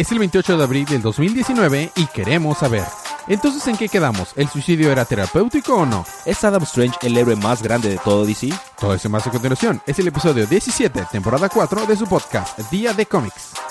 Es el 28 de abril del 2019 y queremos saber. Entonces, ¿en qué quedamos? ¿El suicidio era terapéutico o no? ¿Es Adam Strange el héroe más grande de todo DC? Todo eso más a continuación. Es el episodio 17, temporada 4 de su podcast, Día de Cómics.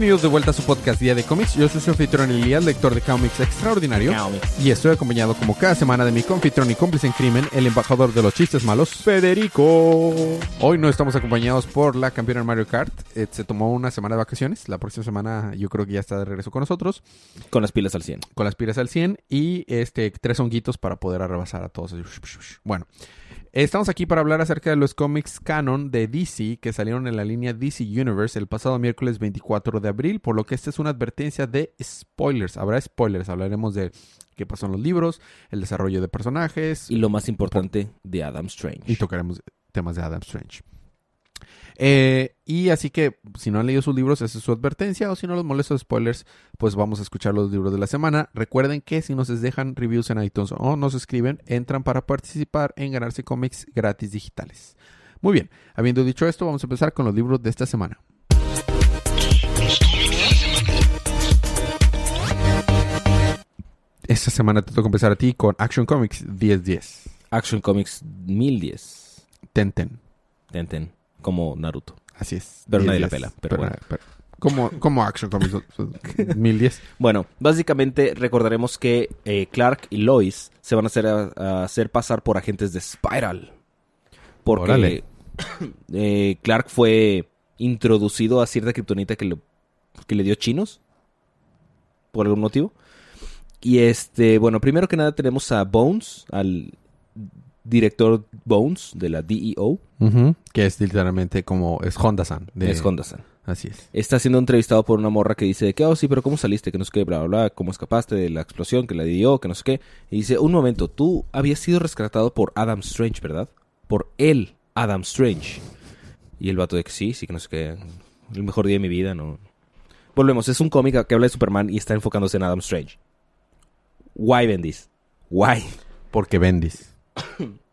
Bienvenidos de vuelta a su podcast Día de Cómics. Yo soy su anfitrión Elías, lector de cómics extraordinario. Comics. Y estoy acompañado como cada semana de mi confitrión y cómplice en crimen, el embajador de los chistes malos, Federico. Hoy no estamos acompañados por la campeona Mario Kart. Eh, se tomó una semana de vacaciones. La próxima semana yo creo que ya está de regreso con nosotros. Con las pilas al 100. Con las pilas al 100 y este tres honguitos para poder arrebasar a todos. Bueno, estamos aquí para hablar acerca de los cómics canon de DC que salieron en la línea DC Universe el pasado miércoles 24 de abril, por lo que esta es una advertencia de spoilers. Habrá spoilers, hablaremos de qué pasó en los libros, el desarrollo de personajes Y lo más importante, de Adam Strange. y tocaremos temas de Adam Strange. Eh, y así que si no han leído sus libros, esa es su advertencia. O si no los molesta spoilers, pues vamos a escuchar los libros de la semana. Recuerden que si nos dejan reviews en iTunes o nos escriben, entran para participar en ganarse cómics gratis digitales. Muy bien, habiendo dicho esto, vamos a empezar con los libros de esta semana. Esta semana te toca empezar a ti con Action Comics 1010. Action Comics 1010. Tenten. Ten, ten. Como Naruto. Así es. Pero nadie la 10-10. pela, pero bueno. ¿Cómo, cómo Action Comics 1010? Bueno, básicamente recordaremos que eh, Clark y Lois se van a hacer, a- a hacer pasar por agentes de Spiral. Porque eh, Clark fue introducido a cierta kriptonita que, que le dio chinos. Por algún motivo. Y este, bueno, primero que nada tenemos a Bones, al director Bones de la DEO. Que es literalmente como es Honda-san. de- Es Honda-san. Así es. está siendo entrevistado por una morra que dice que, oh, sí, pero ¿cómo saliste? Que no sé qué, bla, bla, bla, ¿cómo escapaste de la explosión que la dio? Que no sé qué. Y dice, un momento, tú habías sido rescatado por Adam Strange, ¿verdad? Por él, Adam Strange. Y el vato de que sí, sí, que no sé qué. El mejor día de mi vida, ¿no? Volvemos, es un cómic que habla de Superman y está enfocándose en Adam Strange. Why, Bendis? Why? Porque Bendis.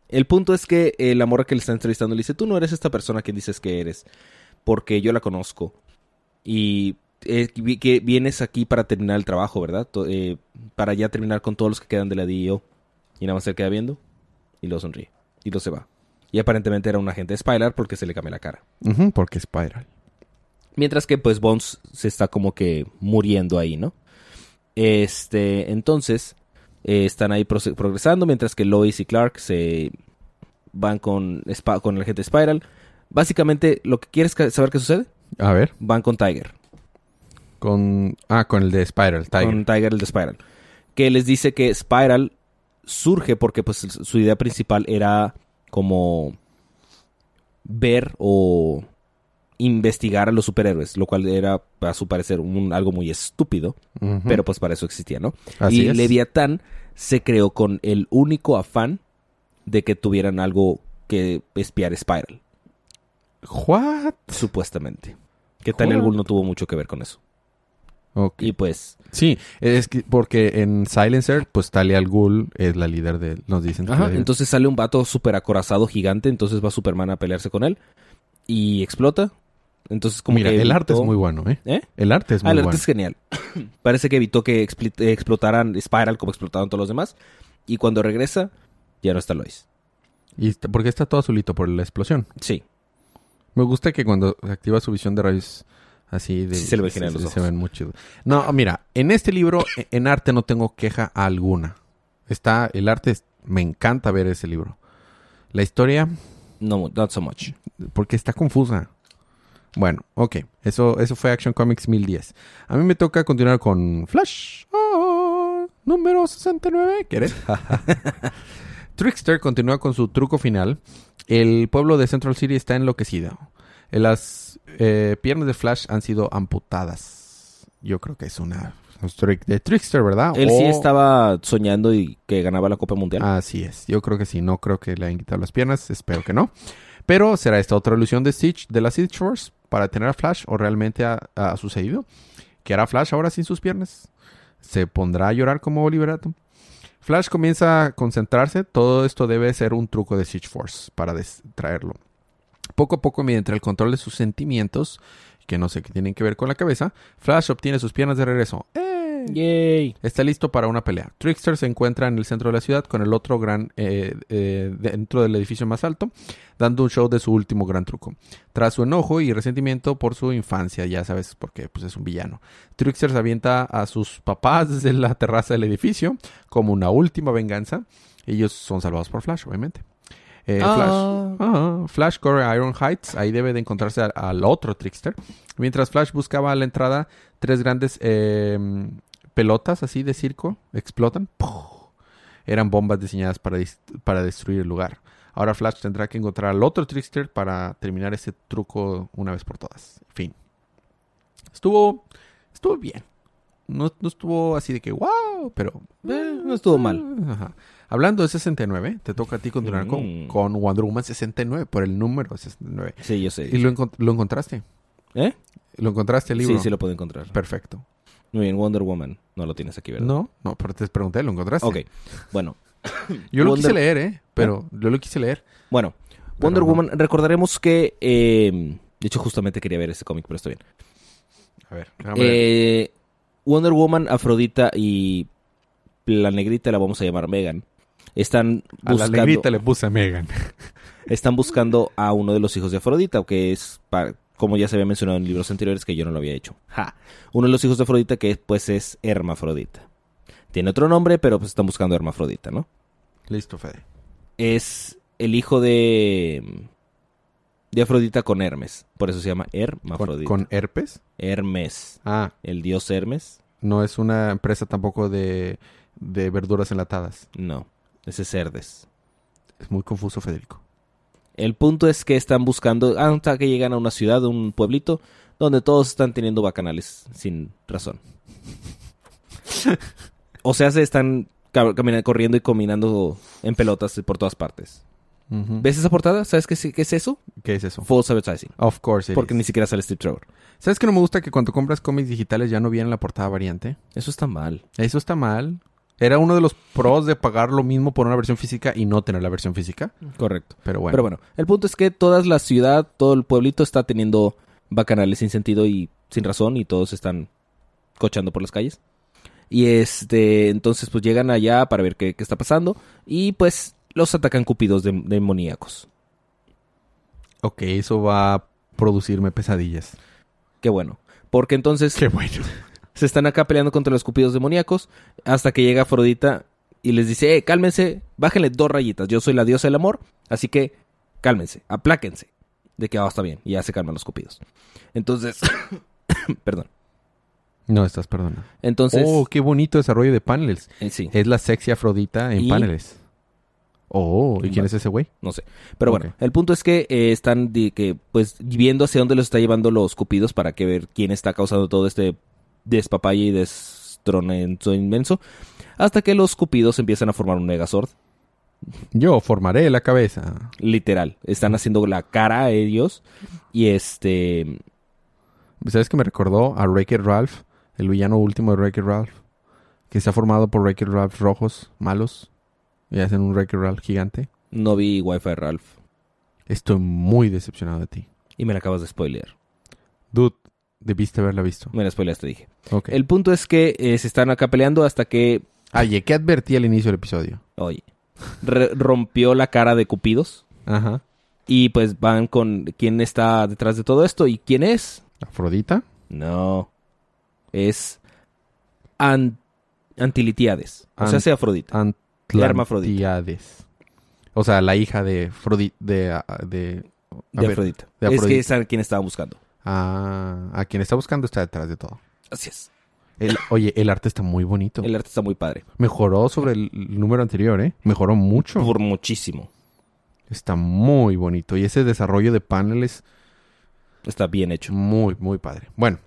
El punto es que eh, la morra que le está entrevistando le dice, tú no eres esta persona que dices que eres, porque yo la conozco. Y eh, que vienes aquí para terminar el trabajo, ¿verdad? Eh, para ya terminar con todos los que quedan de la DEO. Y nada más se queda viendo y lo sonríe. Y lo se va. Y aparentemente era un agente de Spylar porque se le cambia la cara. Porque Spiral. Mientras que pues Bones se está como que muriendo ahí, ¿no? Este, entonces, eh, están ahí progresando mientras que Lois y Clark se van con, el agente Spiral. Básicamente, lo que quieres saber qué sucede, A ver. van con Tiger. Con. Ah, con el de Spiral, Tiger. Con Tiger, el de Spiral. Que les dice que Spiral surge porque pues su idea principal era como ver o investigar a los superhéroes, lo cual era a su parecer un- algo muy estúpido, pero pues para eso existía, ¿no? Así y es. Leviatán se creó con el único afán de que tuvieran algo que espiar Spiral, ¿What? supuestamente. Que tal What? el Ghul no tuvo mucho que ver con eso. Ok. Y pues, Sí, es que porque en Silencer, pues Talia al Ghul es la líder de. Nos dicen. Ajá, entonces sale un vato súper acorazado, gigante, entonces va Superman a pelearse con él y explota. Entonces como Mira, que el arte es muy bueno, ¿eh? ¿Eh? El arte es Ah, muy el arte bueno. es genial. Parece que evitó que eh, explotaran Spiral como explotaron todos los demás. Y cuando regresa, ya no está Lois. Y está- porque está todo azulito por la explosión. Sí. Me gusta que cuando activa su visión de rayos así de, Sí se le ve genial los se ven muy. No, mira, en este libro e- en arte no tengo queja alguna. Está el arte es- me encanta ver ese libro. La historia No, not so much. porque está confusa. Bueno, ok. Eso, eso fue Action Comics 1010. A mí me toca continuar con Flash. Ah, número 69. ¿Quieres? Trickster continúa con su truco final. El pueblo de Central City está enloquecido. Las eh, piernas de Flash han sido amputadas. Yo creo que es una un trick de Trickster, ¿verdad? Él sí estaba soñando y que ganaba la Copa Mundial. Así es. Yo creo que sí. No creo que le hayan quitado las piernas. Espero que no. Pero ¿será esta otra ilusión de Stitch, de la Stitch Force, para tener a Flash o realmente ha, sucedido? ¿Qué hará Flash ahora sin sus piernas? ¿Se pondrá a llorar como Oliver? Flash comienza a concentrarse. Todo esto debe ser un truco de Stitch Force para distraerlo. Poco a poco, mediante el control de sus sentimientos, que no sé qué tienen que ver con la cabeza, Flash obtiene sus piernas de regreso. ¡Eh! Yay. Está listo para una pelea. Trickster se encuentra en el centro de la ciudad con el otro gran eh, eh, dentro del edificio más alto, dando un show de su último gran truco. Tras su enojo y resentimiento por su infancia, ya sabes, porque pues, es un villano. Trickster se avienta a sus papás desde la terraza del edificio como una última venganza. Ellos son salvados por Flash, obviamente. Eh, Ah. Flash, ah, Flash corre a Iron Heights, ahí debe de encontrarse al, al otro Trickster. Mientras Flash buscaba a la entrada, tres grandes eh, pelotas así de circo explotan. ¡Puf! Eran bombas diseñadas para, para destruir el lugar. Ahora Flash tendrá que encontrar al otro Trickster para terminar ese truco una vez por todas. Fin. Estuvo, estuvo bien. No, no estuvo así de que wow, pero Eh, no estuvo mal. Ajá. Hablando de 69, te toca a ti continuar con, Mm. con Wonder Woman 69, por el número 69. Sí, yo sé. ¿Y lo, encont- lo encontraste? ¿Eh? ¿Lo encontraste el libro? Sí, sí lo puedo encontrar. Perfecto. Muy bien, Wonder Woman. No lo tienes aquí, ¿verdad? No, no, pero te pregunté, ¿lo encontraste? Ok. Bueno, Yo lo Wonder- quise leer, ¿eh? Pero yo lo quise leer. bueno. Pero Wonder no. Woman, recordaremos que... eh, de hecho, justamente quería ver ese cómic, pero está bien. A ver. Eh, Wonder Woman, Afrodita y la negrita la vamos a llamar Megan. Están a la buscando, negrita le puse a Megan. están buscando a uno de los hijos de Afrodita, que es, pa- como ya se había mencionado en libros anteriores, que yo no lo había hecho. Ja. Uno de los hijos de Afrodita que pues es Hermafrodita. Tiene otro nombre, pero pues están buscando a Hermafrodita, ¿no? Listo, Fede. Es el hijo de de Afrodita con Hermes, por eso se llama ¿Con, Hermafrodita. con herpes? Hermes, Ah, el dios Hermes. no es una empresa tampoco de, de verduras enlatadas. No, ese es Cerdes. Es muy confuso, Federico. El punto es que están buscando, hasta que llegan a una ciudad, un pueblito, donde todos están teniendo bacanales sin razón. o sea, se están caminando, corriendo y combinando en pelotas por todas partes. ¿Ves esa portada? ¿Sabes qué, es- qué es eso? ¿Qué es eso? False advertising. Of course it Porque is. ni siquiera sale Steve Trevor. ¿Sabes que no me gusta que cuando compras cómics digitales ya no viene la portada variante? Eso está mal. Eso está mal. Era uno de los pros de pagar lo mismo por una versión física y no tener la versión física. Correcto. Pero bueno. Pero bueno, el punto es que toda la ciudad, todo el pueblito está teniendo bacanales sin sentido y sin razón y todos están cochando por las calles. Y este, entonces pues llegan allá para ver qué, qué está pasando y pues los atacan cupidos de- demoníacos. Ok, eso va a producirme pesadillas. Qué bueno. Porque entonces Qué bueno. Se están acá peleando contra los cupidos demoníacos hasta que llega Afrodita y les dice, eh, cálmense, bájenle dos rayitas, yo soy la diosa del amor, así que cálmense, apláquense. De que, ah, está bien, y ya se calman los cupidos. Entonces, perdón. No, estás perdonando. Entonces, oh, qué bonito desarrollo de paneles. eh, sí, Es la sexy Afrodita en ¿Y? paneles. Oh, ¿y quién es ese güey? no sé. Pero bueno, el punto es que eh, están que, pues, viendo hacia dónde los está llevando los cupidos para que ver quién está causando todo este despapalle y destronenzo inmenso. Hasta que los cupidos empiezan a formar un Megazord. Yo formaré la cabeza. Literal. Están haciendo la cara a ellos. Y este. ¿Sabes que me recordó a Wreck-It Ralph? El villano último de Wreck-It Ralph. Que está formado por Wreck-It Ralph rojos, malos. Y hacen un Wreck-It Ralph gigante. No vi Wi-Fi Ralph. Estoy muy decepcionado de ti. Y me la acabas de spoilear. Dude, debiste haberla visto. Me la spoileaste, dije. El punto es que eh, se están acá peleando hasta que. Oye, ¿qué advertí al inicio del episodio? Oye. rompió la cara de Cupidos. Ajá. Y pues van con quién está detrás de todo esto. ¿Y quién es? ¿Afrodita? No. Es. An- Antilitiades. O sea, sea Afrodita. Antlantiades. O sea, la hija de Afrodita. De, a- de, a de ver, Afrodita. de Es que Afrodita. es a quien estaban buscando. A, a quien está buscando está detrás de todo. Así es. El- oye, el arte está muy bonito. El arte está muy padre. Mejoró sobre el número anterior, ¿eh? Mejoró mucho. Por muchísimo. Está muy bonito. Y ese desarrollo de paneles, Está bien hecho. muy, muy padre. Bueno,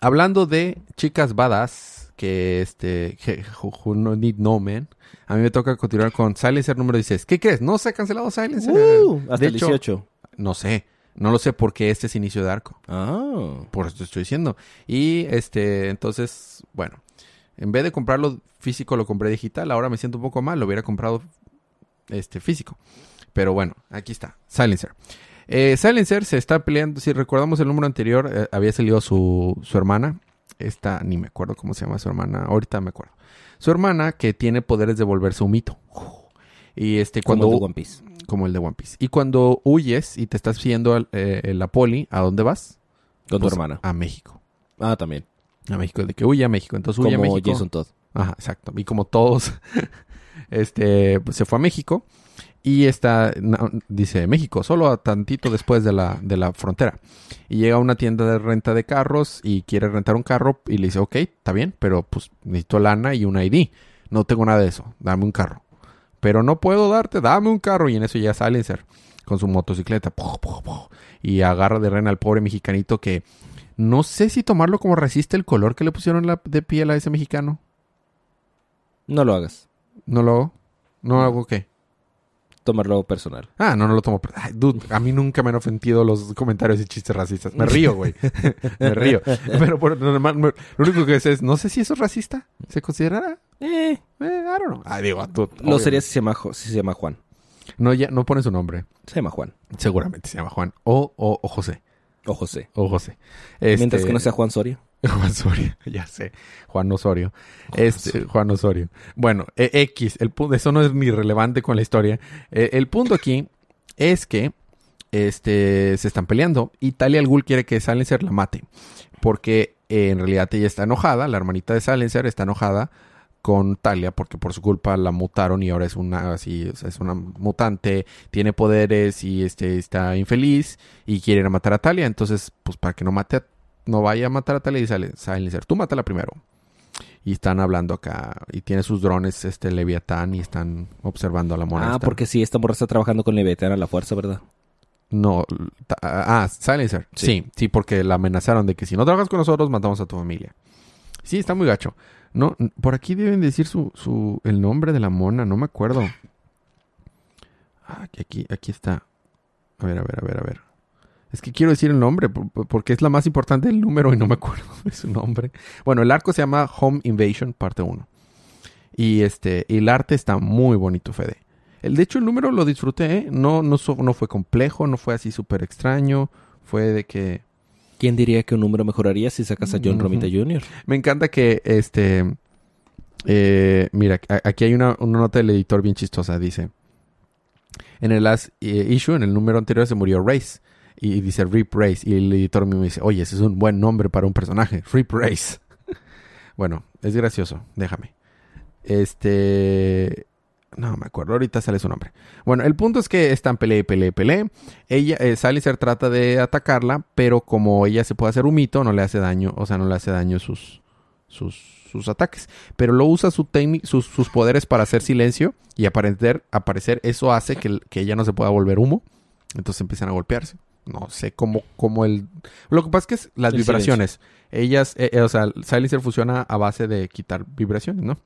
hablando de chicas badass que este, que, who, who no need no man. A mí me toca continuar con Silencer número 16. ¿Qué crees? No se ha cancelado Silencer. Uh, hasta De el hecho, 18. No sé. No lo sé porque este es inicio de arco. Ah. Por eso te estoy diciendo. Y este, entonces, bueno, en vez de comprarlo físico, lo compré digital. Ahora me siento un poco mal, lo hubiera comprado este físico. Pero bueno, aquí está, Silencer. Eh, Silencer se está peleando, si recordamos el número anterior, eh, había salido su, su hermana. Esta, ni me acuerdo cómo se llama su hermana, ahorita me acuerdo. Su hermana que tiene poderes de volverse un mito. Y este, cuando One Piece. Como el de One Piece. Y cuando huyes y te estás siguiendo al- eh, la poli, ¿a dónde vas? Con Pues, tu hermana. A México. Ah, también. A México, de que huye a México. Entonces huye a Como México. Jason Todd. Ajá, exacto. Y como todos, este, pues, se fue a México. Y está, no, dice México, solo a tantito después de la, de la frontera. Y llega a una tienda de renta de carros y quiere rentar un carro y le dice, ok, está bien, pero pues necesito lana y un ID. No tengo nada de eso, dame un carro. Pero no puedo darte, dame un carro. Y en eso ya Silencer con su motocicleta. Y agarra de rena al pobre mexicanito que no sé si tomarlo como resiste el color que le pusieron la- de piel a ese mexicano. No lo hagas. ¿No lo hago? ¿No hago qué? Tomarlo personal. Ah, no, no lo tomo. Ay, dude, a mí nunca me han ofendido los comentarios y chistes racistas. Me río, güey. me río. Pero por lo único que sé es, no sé si eso es racista. ¿Se considerará? Eh, Eh, I don't know. Ah, digo, dude, lo sería si se, llama, si se llama Juan. No, ya, no pone su nombre. Se llama Juan. Seguramente se llama Juan. O, o, o José. O José. O José. Este, Mientras que no sea Juan Soria. Juan Osorio, ya sé. Juan Osorio. Este, Juan Osorio. Bueno, eh, X, el punto, eso no es ni relevante con la historia. Eh, el punto aquí es que este, se están peleando y Talia al Ghul quiere que Silencer la mate. Porque eh, en realidad ella está enojada, la hermanita de Silencer está enojada con Talia porque por su culpa la mutaron y ahora es una así, o sea, es una mutante, tiene poderes y este está infeliz y quiere ir a matar a Talia, entonces pues para que no mate a no vaya a matar a Talia y sale Silencer. Tú mátala primero. Y están hablando acá. Y tiene sus drones, este Leviatán, y están observando a la mona. Ah, esta. porque sí, esta morra está trabajando con Leviatán a la fuerza, ¿verdad? No. ta- Ah, Silencer. Sí. Sí. sí, porque la amenazaron de que si no trabajas con nosotros, matamos a tu familia. Sí, está muy gacho. No, por aquí deben decir su, su, el nombre de la mona, no me acuerdo. Aquí, aquí, está. A ver, a ver, a ver, a ver. Es que quiero decir el nombre por- por- porque es la más importante del número y no me acuerdo de su nombre. Bueno, el arco se llama Home Invasion, parte 1. Y este, el arte está muy bonito, Fede. El, de hecho, el número lo disfruté, ¿eh? No, no, no fue complejo, no fue así súper extraño. Fue de que... ¿Quién diría que un número mejoraría si sacas a John. Romita Jr.? Me encanta que, este... eh, mira, aquí hay una, una nota del editor bien chistosa. Dice... En el last eh, issue, en el número anterior, se murió Race. Y dice Rip Race. Y el editor mismo dice, oye, ese es un buen nombre para un personaje. Rip Race. bueno, es gracioso. Déjame. Este... No me acuerdo, ahorita sale su nombre. Bueno, el punto es que están peleé, peleé, peleé. Ella, eh, Salicer trata de atacarla, pero como ella se puede hacer un mito, no le hace daño, o sea, no le hace daño sus, sus, sus ataques. Pero lo usa su sus, sus poderes para hacer silencio y aparecer, aparecer. Eso hace que, que ella no se pueda volver humo. Entonces empiezan a golpearse. No sé cómo, cómo el... Lo que pasa es que es las El vibraciones. Ellas, eh, eh, o sea, Silencer funciona a base de quitar vibraciones, ¿no?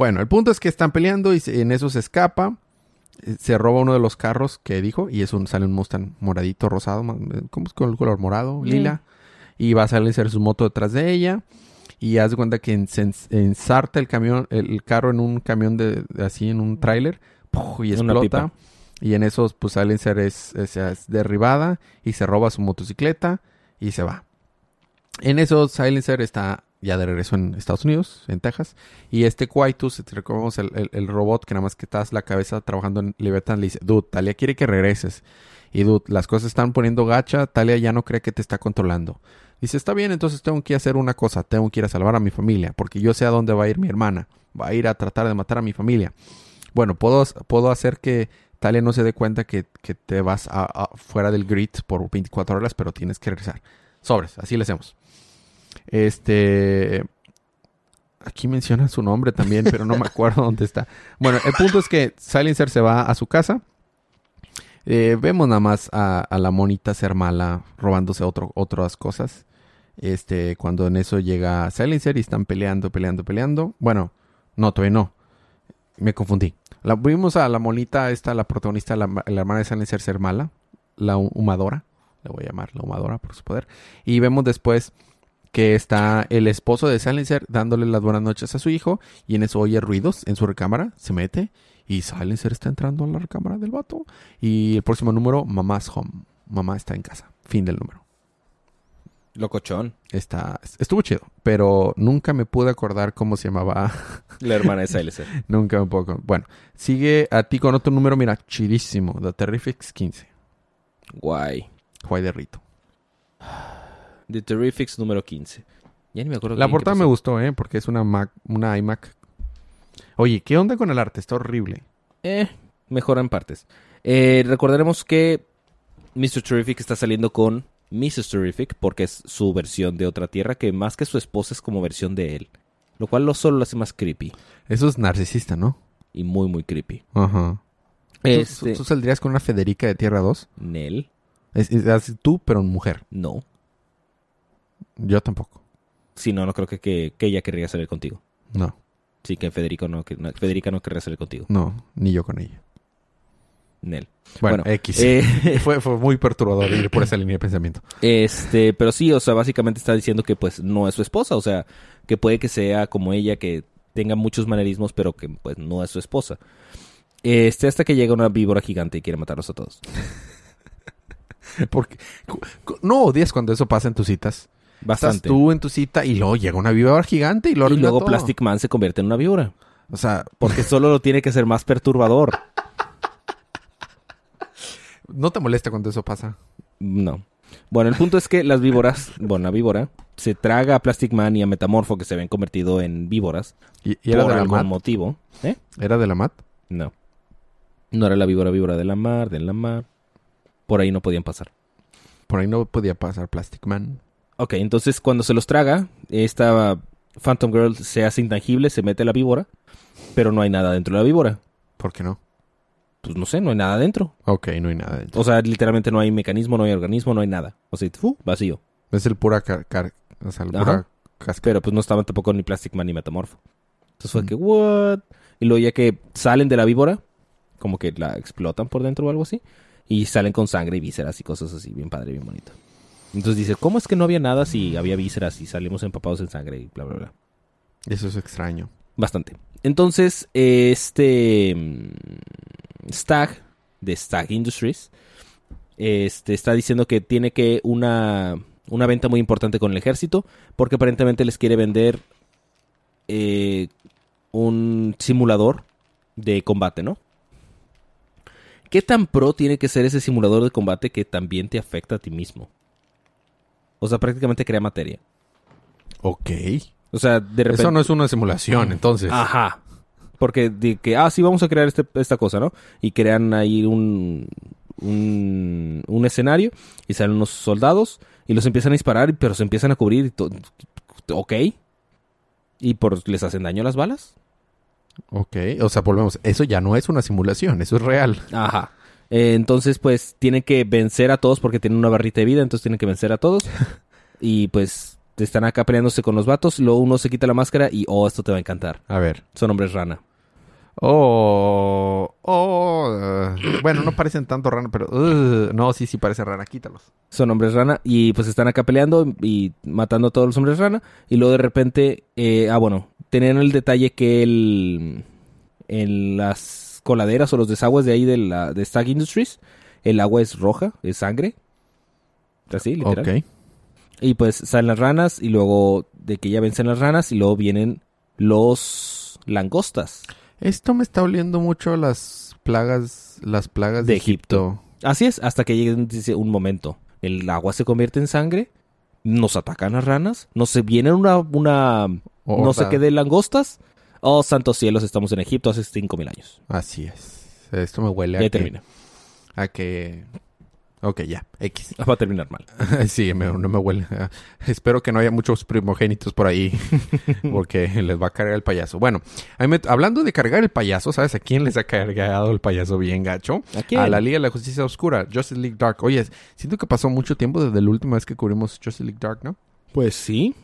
Bueno, el punto es que están peleando y en eso se escapa. Eh, Se roba uno de los carros que dijo y es un, sale un Mustang moradito, rosado, eh, ¿cómo es con el color morado? Lila. Y va a salir su moto detrás de ella. Y haz de cuenta que ensarta el camión, el, carro en un camión de, de así, en un tráiler. Y explota. Y en esos, pues Silencer es, es, es derribada y se roba su motocicleta y se va. En eso, Silencer está ya de regreso en Estados Unidos, en Texas. Y este Quaitus, si te el, robot que nada más que estás la cabeza trabajando en Leviathan, le dice, dude, Talia quiere que regreses. Y dude, las cosas están poniendo gacha, Talia ya no cree que te está controlando. Dice, está bien, entonces tengo que hacer una cosa, tengo que ir a salvar a mi familia, porque yo sé a dónde va a ir mi hermana. Va a ir a tratar de matar a mi familia. Bueno, puedo, puedo hacer que Talia no se dé cuenta que, que te vas a- fuera del grid por 24 horas, pero tienes que regresar. Sobres, así le hacemos. Este. Aquí menciona su nombre también, pero no me acuerdo dónde está. Bueno, el punto es que Silencer se va a su casa. Eh, vemos nada más a, a la monita ser mala, robándose otro, otras cosas. Este, cuando en eso llega Silencer y están peleando, peleando, peleando. Bueno, no, todavía no. Me confundí. La, vimos a la monita, esta, la protagonista, la, la hermana de Silencer ser mala. La hu- humadora. Le voy a llamar la humadora por su poder. Y vemos después que está el esposo de Silencer dándole las buenas noches a su hijo. Y en eso oye ruidos en su recámara. Se mete. Y Silencer está entrando a la recámara del vato. Y el próximo número, Mamás Home. Mamá está en casa. Fin del número. Locochón. Está, estuvo chido, pero nunca me pude acordar cómo se llamaba. La hermana de Silencer. nunca me puedo. acordar. Bueno, sigue a ti con otro número, mira, chidísimo. The Terrifics 15. Guay. Juay de Rito. The Terrifics número 15. Ya ni me acuerdo La qué portada me gustó, ¿eh? Porque es una Mac, una iMac. Oye, ¿qué onda con el arte? Está horrible. Eh, mejora en partes. Eh, recordaremos que Mr. Terrific está saliendo con Mrs. Terrific porque es su versión de otra tierra que más que su esposa es como versión de él. Lo cual lo solo lo hace más creepy. Eso es narcisista, ¿no? Y muy, muy creepy. Ajá. ¿Tú- Este... ¿Tú, tú saldrías con una Federica de Tierra 2? Nel. Es, es- es tú, pero mujer. No. Yo tampoco. Si no, no creo que, que, que ella querría salir contigo. No, Sí, que Federico no, que, no- Federica no querría salir contigo. no, ni yo con ella. Nel. Bueno, Bueno, X. Eh, fue, fue muy perturbador ir por esa línea de pensamiento. Este, pero sí, o sea, básicamente está diciendo que pues no es su esposa, o sea, que puede que sea como ella, que tenga muchos manerismos, pero que pues no es su esposa. Este, hasta que llega una víbora gigante y quiere matarlos a todos. Porque no odias cuando eso pasa en tus citas. Estás tú en tu cita y luego llega una víbora gigante y lo y luego todo. Plastic Man se convierte en una víbora. O sea, Porque solo lo tiene que ser más perturbador. ¿no te molesta cuando eso pasa? No. Bueno, el punto es que las víboras, bueno, la víbora, se traga a Plastic Man y a Metamorfo que se habían convertido en víboras ¿Y, y era por de la algún mat? motivo. ¿Eh? ¿Era de la mat? No. No era la víbora víbora de la mar, de la mar. Por ahí no podían pasar. Por ahí no podía pasar Plastic Man. Ok, entonces cuando se los traga, esta Phantom Girl se hace intangible, se mete la víbora, pero no hay nada dentro de la víbora. ¿Por qué no? Pues no sé, no hay nada dentro. Ok, no hay nada dentro. O sea, literalmente no hay mecanismo, no hay organismo, no hay nada. O sea, ¡fu! vacío. Es el pura car... car- o sea, el Ajá. pura casca. Pero pues no estaban tampoco ni Plastic Man ni Metamorfo. Entonces fue Mm. que, ¿what? Y luego ya que salen de la víbora, como que la explotan por dentro o algo así, y salen con sangre y vísceras y cosas así, bien padre, bien bonito. Entonces dice, ¿cómo es que no había nada si había vísceras y salimos empapados en sangre y bla, bla, bla? Eso es extraño. Bastante. Entonces, este mm, Stag de Stag Industries este, está diciendo que tiene que una, una venta muy importante con el ejército porque aparentemente les quiere vender eh, un simulador de combate, ¿no? ¿Qué tan pro tiene que ser ese simulador de combate que también te afecta a ti mismo? O sea, prácticamente crea materia. Ok. O sea, de repente... Eso no es una simulación, entonces. Ajá. Porque de que, ah, sí, vamos a crear este- esta cosa, ¿no? Y crean ahí un, un, un escenario y salen unos soldados y los empiezan a disparar, pero se empiezan a cubrir. Y to- ok. ¿Y por les hacen daño las balas? Ok. O sea, volvemos. Eso ya no es una simulación, eso es real. Ajá. Eh, entonces, pues, tienen que vencer a todos porque tienen una barrita de vida, entonces tienen que vencer a todos. y pues, están acá peleándose con los vatos. Luego uno se quita la máscara y, oh, esto te va a encantar. A ver. Son hombres rana. Oh. Oh. uh, bueno, no parecen tanto rana, pero. uh, no, sí, sí parece rana. Quítalos. son hombres rana y pues están acá peleando y matando a todos los hombres rana y luego de repente eh, ah bueno tenían el detalle que el en las coladeras o los desagües de ahí de la de Stag Industries el agua es roja es sangre así literal Ok. y pues salen las ranas y luego de que ya vencen las ranas y luego vienen los langostas Esto me está oliendo mucho las plagas. Las plagas de, De Egipto. Egipto. Así es, hasta que llegue un momento. El agua se convierte en sangre, nos atacan las ranas, nos se viene una, una no sé qué de langostas. Oh, santos cielos, estamos en Egipto hace 5000 años. Así es. Esto me huele a Ya que, termina. a que... Ok, ya. X. Va a terminar mal. sí, me- no me huele. Espero que no haya muchos primogénitos por ahí. porque les va a cargar el payaso. Bueno, a mí me- hablando de cargar el payaso, ¿sabes a quién les ha cargado el payaso bien gacho? ¿A quién? A la Liga de la Justicia Oscura, Justice League Dark. Oye, siento que pasó mucho tiempo desde la última vez que cubrimos Justice League Dark, ¿no? Pues sí.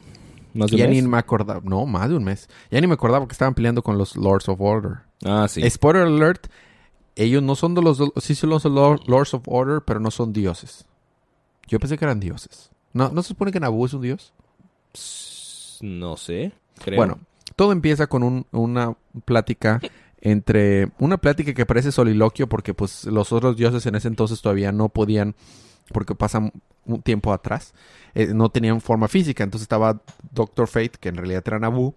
Más de un ya ni me acordaba. No, más de un mes. Ya ni me acordaba que estaban peleando con los Lords of Order. Ah, sí. Spoiler alert. Ellos no son de los... Sí son los Lor- Lords of Order, pero no son dioses. Yo pensé que eran dioses. ¿No, ¿no se supone que Naboo es un dios? No sé. Creo. Bueno, todo empieza con un- una plática entre una plática que parece soliloquio porque pues los otros dioses en ese entonces todavía no podían porque pasan un tiempo atrás eh, no tenían forma física. Entonces estaba Doctor Fate que en realidad era Naboo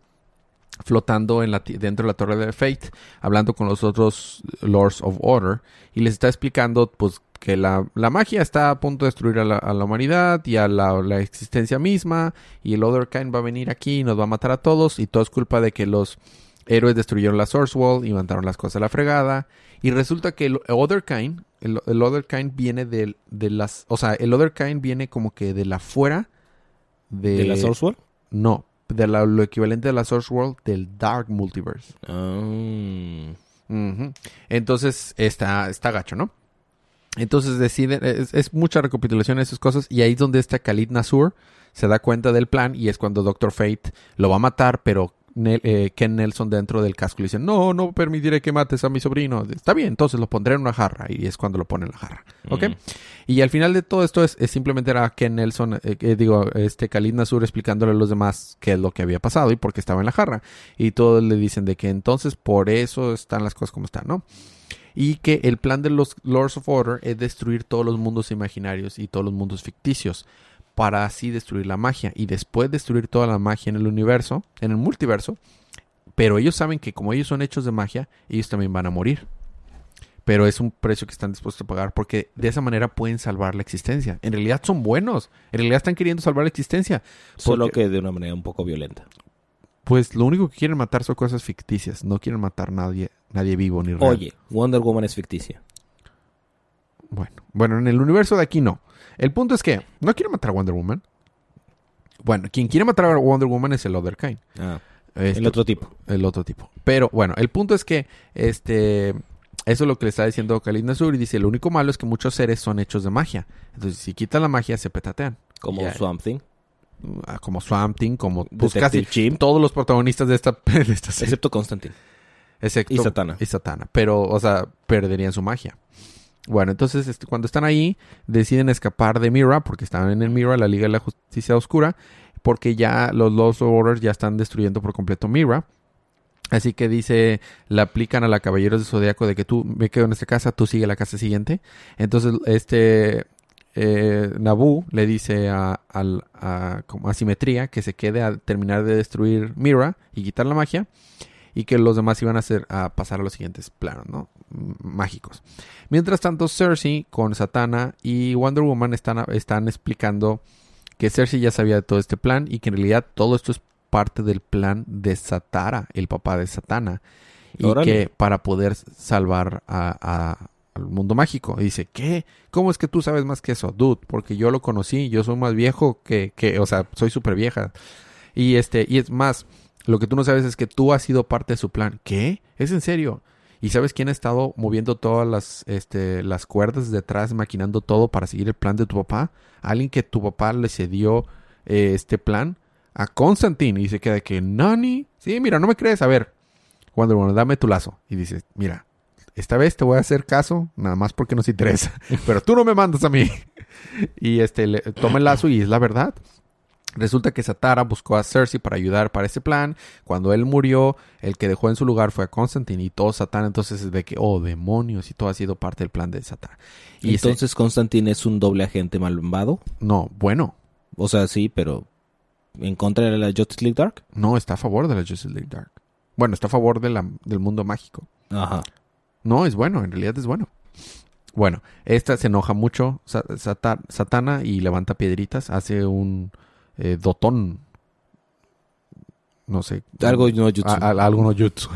flotando dentro de la torre de Fate hablando con los otros Lords of Order y les está explicando pues que la, la magia está a punto de destruir a la, a la humanidad y a la, la existencia misma y el Otherkind va a venir aquí y nos va a matar a todos y todo es culpa de que los héroes destruyeron la Source Wall y mandaron las cosas a la fregada. Y resulta que el Otherkind el, el Otherkind viene de, de las o sea el Otherkind viene como que de la fuera de, ¿De la Source World? no de la- lo equivalente a la Source World del Dark Multiverse. Ujú. Entonces está, está gacho, ¿no? Entonces deciden, es, es mucha recapitulación de esas cosas y ahí es donde está Khalid Nasur se da cuenta del plan y es cuando Doctor Fate lo va a matar, pero Nel- eh, Ken Nelson dentro del casco le dice, no, no permitiré que mates a mi sobrino. Está bien, entonces lo pondré en una jarra y es cuando lo pone en la jarra. ¿Ok? Mm. Y al final de todo esto es, es simplemente era Ken Nelson, eh, eh, digo, este Khalid Nasur explicándole a los demás qué es lo que había pasado y por qué estaba en la jarra. Y todos le dicen de que entonces por eso están las cosas como están, ¿no? Y que el plan de los Lords of Order es destruir todos los mundos imaginarios y todos los mundos ficticios para así destruir la magia y después destruir toda la magia en el universo, en el multiverso. Pero ellos saben que como ellos son hechos de magia, ellos también van a morir. Pero es un precio que están dispuestos a pagar porque de esa manera pueden salvar la existencia. En realidad son buenos. En realidad están queriendo salvar la existencia. Solo Porque- que de una manera un poco violenta. Pues lo único que quieren matar son cosas ficticias. No quieren matar nadie, nadie vivo ni real. Oye, Wonder Woman es ficticia. Bueno, bueno, en el universo de aquí no. El punto es que no quieren matar a Wonder Woman. Bueno, quien quiere matar a Wonder Woman es el Other Kind. Ah, Este, el otro tipo. el otro tipo. Pero bueno, el punto es que este eso es lo que le está diciendo Khalid Nasur y dice, lo único malo es que muchos seres son hechos de magia. Entonces, si quitan la magia, se petatean. Como Ya. Swamp Thing. Ah, Como Swamp Thing, como pues, casi todos los protagonistas de esta, de esta serie. Excepto Constantine. Excepto- y Satana. Y Satana. Pero, o sea, perderían su magia. Bueno, entonces este, cuando están ahí, deciden escapar de Mira, porque estaban en el Mira, la Liga de la Justicia Oscura, porque ya los Lost Orders ya están destruyendo por completo Mira. Así que dice, le aplican a la Caballeros de Zodiaco de que tú me quedo en esta casa, tú sigue la casa siguiente. Entonces, este eh, Naboo le dice a, a Simetría que se quede a terminar de destruir Mira y quitar la magia y que los demás iban a hacer a pasar a los siguientes planos, ¿no? Mágicos. Mientras tanto, Cersei con Satana y Wonder Woman están, están explicando que Cersei ya sabía de todo este plan y que en realidad todo esto es parte del plan de Satara, el papá de Satana, y Órale. que para poder salvar a- a- al mundo mágico. Y dice, ¿qué? ¿Cómo es que tú sabes más que eso? Dude, porque yo lo conocí, yo soy más viejo que, que o sea, soy súper vieja. Y este, y es más, lo que tú no sabes es que tú has sido parte de su plan. ¿Qué? ¿Es en serio? ¿Y sabes quién ha estado moviendo todas las, este, las cuerdas detrás, maquinando todo para seguir el plan de tu papá? Alguien que tu papá le cedió eh, este plan a Constantine. Y se queda que, ¿Nani? Sí, mira, no me crees. A ver, Wonder Woman, dame tu lazo. Y dice, mira, esta vez te voy a hacer caso, nada más porque nos interesa. Pero tú no me mandas a mí. y este, le, toma el lazo y es la verdad. Resulta que Satara buscó a Cersei para ayudar para ese plan. Cuando él murió, el que dejó en su lugar fue a Constantine y todo Satán. Entonces es de que, oh, demonios, y todo ha sido parte del plan de Satán. Y ese- Entonces Constantine es un doble agente malvado. no, bueno, O sea, sí, pero en contra de la Justice League Dark. no está a favor de la Justice League Dark. Bueno, está a favor de la- del mundo mágico. Ajá. No, es bueno, en realidad es bueno. Bueno, esta se enoja mucho, Sa- Sata- Satana, y levanta piedritas, hace un eh, dotón. No sé. Algo no jutsu. A- a- algo no jutsu.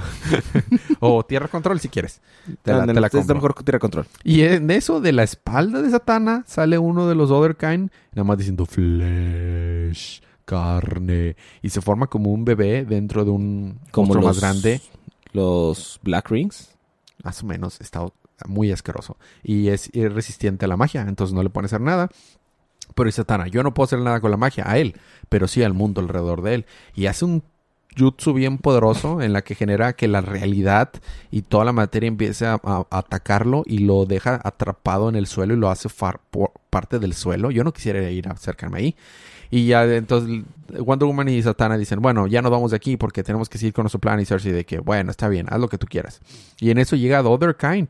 o tierra control si quieres. Te la, te la compro. mejor tira control. Y en eso de la espalda de Satana sale uno de los Otherkind, nada más diciendo flesh, carne. Y se forma como un bebé dentro de un Como monstruo los, más grande. Los Black Rings. más o menos está muy asqueroso y es irresistente a la magia, entonces no le pueden hacer nada. Pero dice Satana, yo no puedo hacer nada con la magia a él, pero sí al mundo alrededor de él. Y hace un jutsu bien poderoso en la que genera que la realidad y toda la materia empiece a, atacarlo y lo deja atrapado en el suelo y lo hace far- por- parte del suelo. Yo no quisiera ir a acercarme ahí. Y ya entonces Wonder Woman y Satana dicen, bueno, ya nos vamos de aquí porque tenemos que seguir con nuestro plan y Cersei de que, bueno, está bien, haz lo que tú quieras. Y en eso llega The Other Kind.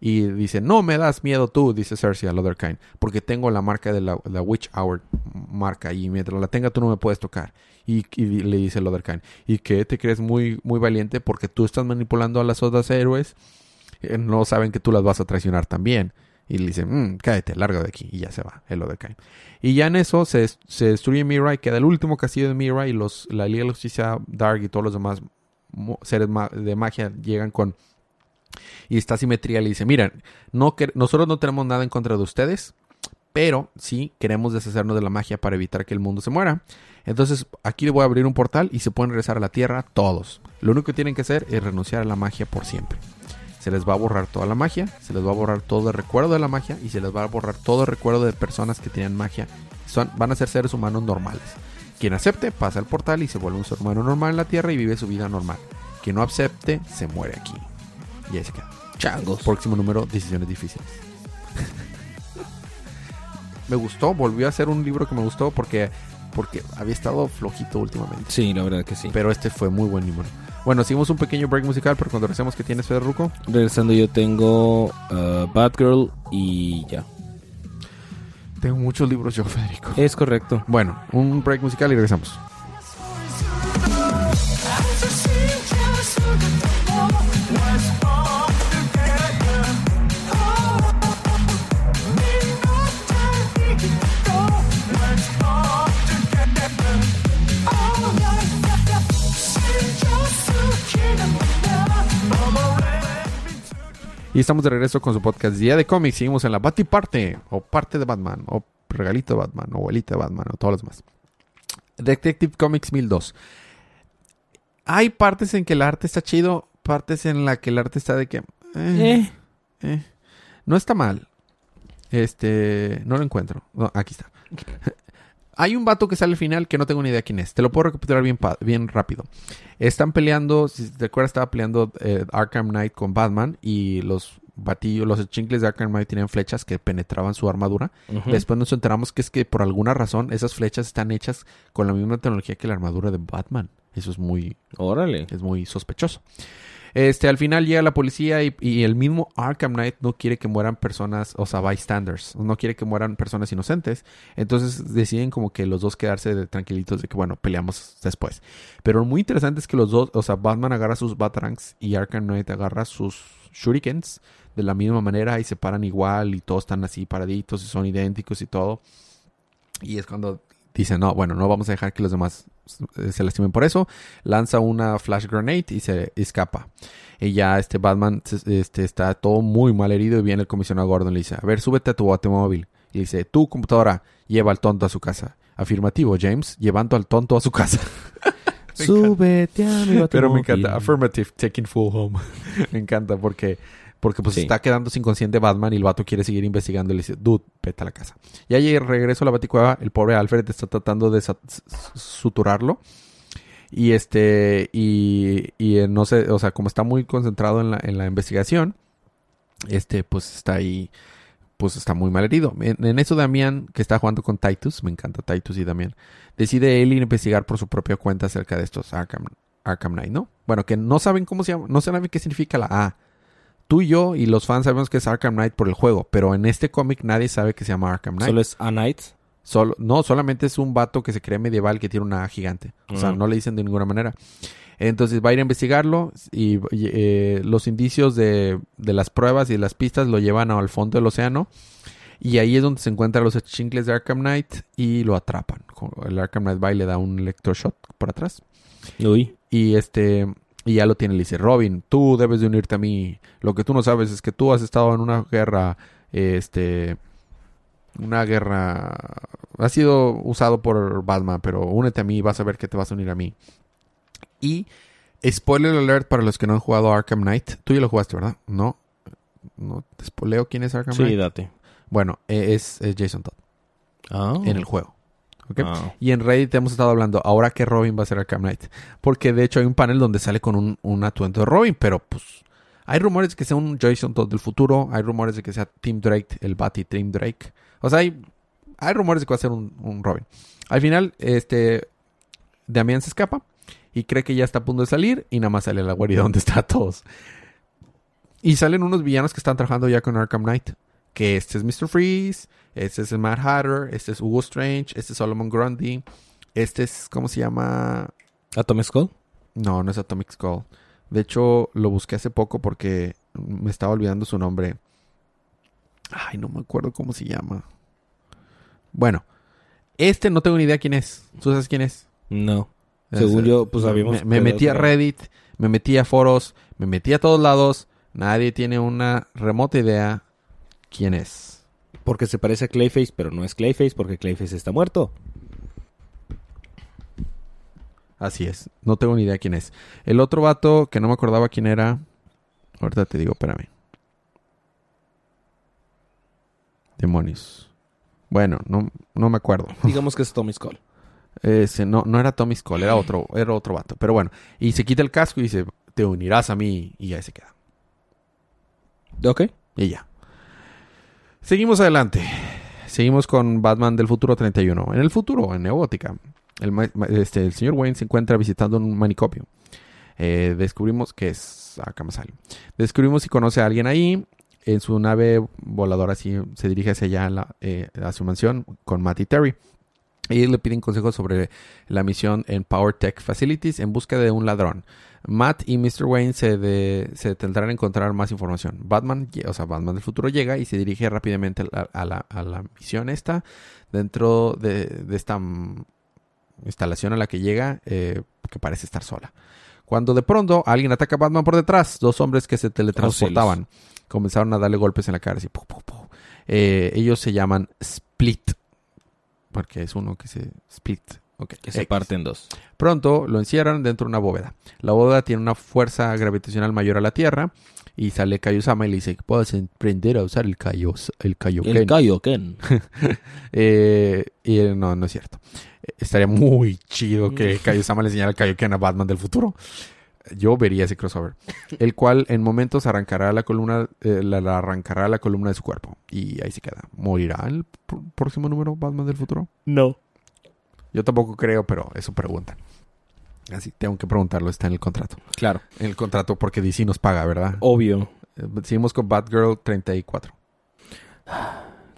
Y dice, no me das miedo tú, dice Cersei al Other Kind, porque tengo la marca de la, la Witch Hour marca y mientras la tenga tú no me puedes tocar. Y, le dice el Other Kind, ¿y qué? ¿Te crees muy, muy valiente porque tú estás manipulando a las otras héroes? Eh, no saben que tú las vas a traicionar también. Y le dice, "Mm, cállate, larga de aquí. Y ya se va, el Other Kind. Y ya en eso se, se destruye Mira y queda el último castillo de Mira y los, la Liga de Justicia, Dark y todos los demás seres de magia llegan con... Y esta simetría le dice, miren, no nosotros no tenemos nada en contra de ustedes, pero sí queremos deshacernos de la magia para evitar que el mundo se muera. Entonces aquí le voy a abrir un portal y se pueden regresar a la Tierra todos. Lo único que tienen que hacer es renunciar a la magia por siempre. Se les va a borrar toda la magia, se les va a borrar todo el recuerdo de la magia y se les va a borrar todo el recuerdo de personas que tenían magia. Van a ser seres humanos normales. Quien acepte pasa el portal y se vuelve un ser humano normal en la Tierra y vive su vida normal. Quien no acepte se muere aquí. Y ahí se queda. Changos. Próximo número, decisiones difíciles. me gustó, volvió a ser un libro que me gustó porque, porque había estado flojito últimamente. Sí, la verdad que sí. Pero este fue muy buen libro. Bueno, seguimos un pequeño break musical, pero cuando regresemos, ¿qué tienes, Federuco? Regresando yo tengo uh, Batgirl y ya. Tengo muchos libros yo, Federico. Es correcto. Bueno, un break musical y regresamos. Y estamos de regreso con su podcast Día de Cómics. Seguimos en la Batiparte, o parte de Batman, o regalito de Batman, o abuelita de Batman, o todos los demás. Detective Comics 1002. Hay partes en que el arte está chido, partes en la que el arte está de que... eh, eh, no está mal. Este, no lo encuentro. No, aquí está. Hay un vato que sale al final que no tengo ni idea quién es. Te lo puedo recapitular bien, bien rápido. Están peleando, si te acuerdas, estaba peleando eh, Arkham Knight con Batman y los batillos, los chincles de Arkham Knight tenían flechas que penetraban su armadura. Después nos enteramos que es que por alguna razón esas flechas están hechas con la misma tecnología que la armadura de Batman. Eso es muy, Órale. es muy sospechoso. Este, al final llega la policía y, el mismo Arkham Knight no quiere que mueran personas, o sea, bystanders, no quiere que mueran personas inocentes. Entonces deciden como que los dos quedarse de- tranquilitos de que, bueno, peleamos después. Pero lo muy interesante es que los dos, o sea, Batman agarra sus Batarangs y Arkham Knight agarra sus Shurikens de la misma manera y se paran igual y todos están así paraditos y son idénticos y todo. Y es cuando dicen, no, bueno, no vamos a dejar que los demás se lastimen por eso. Lanza una flash grenade y se escapa. Y ya este Batman este, está todo muy mal herido y viene el comisionado Gordon y le dice, a ver, súbete a tu automóvil. Y le dice, tu computadora lleva al tonto a su casa. Afirmativo, James, llevando al tonto a su casa. Súbete a mi Pero me automóvil. encanta. Affirmative, taking full home. me encanta porque, porque pues Sí. está quedando sin consciente Batman y el vato quiere seguir investigando y le dice, dude, vete a la casa. Ya llega regreso a la baticueva, el pobre Alfred está tratando de suturarlo. Y este, y, y eh, no sé, o sea, como está muy concentrado en la, en la investigación, este, pues está ahí, pues está muy mal herido. En, en eso Damián, que está jugando con Titus, me encanta Titus y Damián, decide él ir a investigar por su propia cuenta acerca de estos Arkham, Arkham Knight, ¿no? Bueno, que no saben cómo se llama, no saben qué significa la A. Tú y yo y los fans sabemos que es Arkham Knight por el juego, pero en este cómic nadie sabe que se llama Arkham Knight. Solo es a Knight. Solo- no, solamente es un vato que se cree medieval que tiene una gigante. O sea, Mm. no le dicen de ninguna manera. Entonces va a ir a investigarlo y eh, los indicios de, de las pruebas y las pistas lo llevan al fondo del océano. Y ahí es donde se encuentran los chincles de Arkham Knight y lo atrapan. El Arkham Knight va y le da un electroshot por atrás. Uy. Y este y ya lo tiene, le dice, Robin, tú debes de unirte a mí. Lo que tú no sabes es que tú has estado en una guerra, este, una guerra, ha sido usado por Batman, pero únete a mí vas a ver que te vas a unir a mí. Y, spoiler alert para los que no han jugado Arkham Knight, tú ya lo jugaste, ¿verdad? No, no te spoileo quién es Arkham Sí, Knight. date. Bueno, eh, es, es Jason Todd. Ah. en el juego. Ah. Y en Reddit hemos estado hablando, ahora que Robin va a ser Arkham Knight. Porque de hecho hay un panel donde sale con un, un atuendo de Robin, pero pues hay rumores de que sea un Jason Todd del futuro, hay rumores de que sea Tim Drake, el Batty Tim Drake. O sea, hay, hay rumores de que va a ser un, un Robin. Al final, este, Damián se escapa y cree que ya está a punto de salir y nada más sale a la guarida donde está todos. Y salen unos villanos que están trabajando ya con Arkham Knight. Que este es Mr. Freeze, este es Mad Hatter, este es Hugo Strange, este es Solomon Grundy, este es, ¿cómo se llama? ¿Atomic Skull? No, no es Atomic Skull. De hecho, lo busqué hace poco porque me estaba olvidando su nombre. Ay, no me acuerdo cómo se llama. Bueno, este no tengo ni idea quién es. ¿Tú sabes quién es? No. Según Es- yo, pues habíamos... Me, me metí a Reddit, me metí a foros, me metí a todos lados. Nadie tiene una remota idea quién es. Porque se parece a Clayface, pero no es Clayface porque Clayface está muerto. Así es, no tengo ni idea quién es. El otro vato que no me acordaba quién era. Ahorita te digo, espérame. Demonios. Bueno, no, no me acuerdo. Digamos que es Atomic Skull. Ese, no, no era Tommy Skull, era otro, era otro vato. Pero bueno, y se quita el casco y dice, te unirás a mí y ya se queda. Ok. Y ya. Seguimos adelante. Seguimos con Batman del futuro 31. En el futuro, en Neogótica, el, este, el señor Wayne se encuentra visitando un manicomio. Eh, descubrimos que es Arkham Asylum. Descubrimos y conoce a alguien ahí. En su nave voladora así se dirige hacia allá eh, a su mansión con Matt y Terry. Ellos le piden consejos sobre la misión en Power Tech Facilities en busca de un ladrón. Matt y Mr. Wayne se, de- se tendrán a encontrar más información. Batman, o sea, Batman del futuro llega y se dirige rápidamente a la, a la- a la misión esta. Dentro de, de esta instalación a la que llega, eh, que parece estar sola. Cuando de pronto alguien ataca a Batman por detrás, dos hombres que se teletransportaban comenzaron a darle golpes en la cara. Así, pu, pu, pu. Eh, ellos se llaman Split. Porque es uno que se split. Ok, Que se X. parte en dos. Pronto lo encierran dentro de una bóveda. La bóveda tiene una fuerza gravitacional mayor a la Tierra. Y sale Kaiosama y le dice, puedes aprender a usar el, Kaios, el Kaioken". El Kaioken. Eh, y no, no es cierto. Estaría muy chido que Kaiosama le enseñara el Kaioken a Batman del futuro. Yo vería ese crossover. El cual en momentos arrancará la columna, eh, la, la arrancará la columna de su cuerpo. Y ahí se queda. ¿Morirá el pr- próximo número Batman del futuro? No. Yo tampoco creo, pero eso preguntan. Así tengo que preguntarlo, está en el contrato. Claro. En el contrato porque DC nos paga, ¿verdad? Obvio. Eh, Seguimos con Batgirl 34.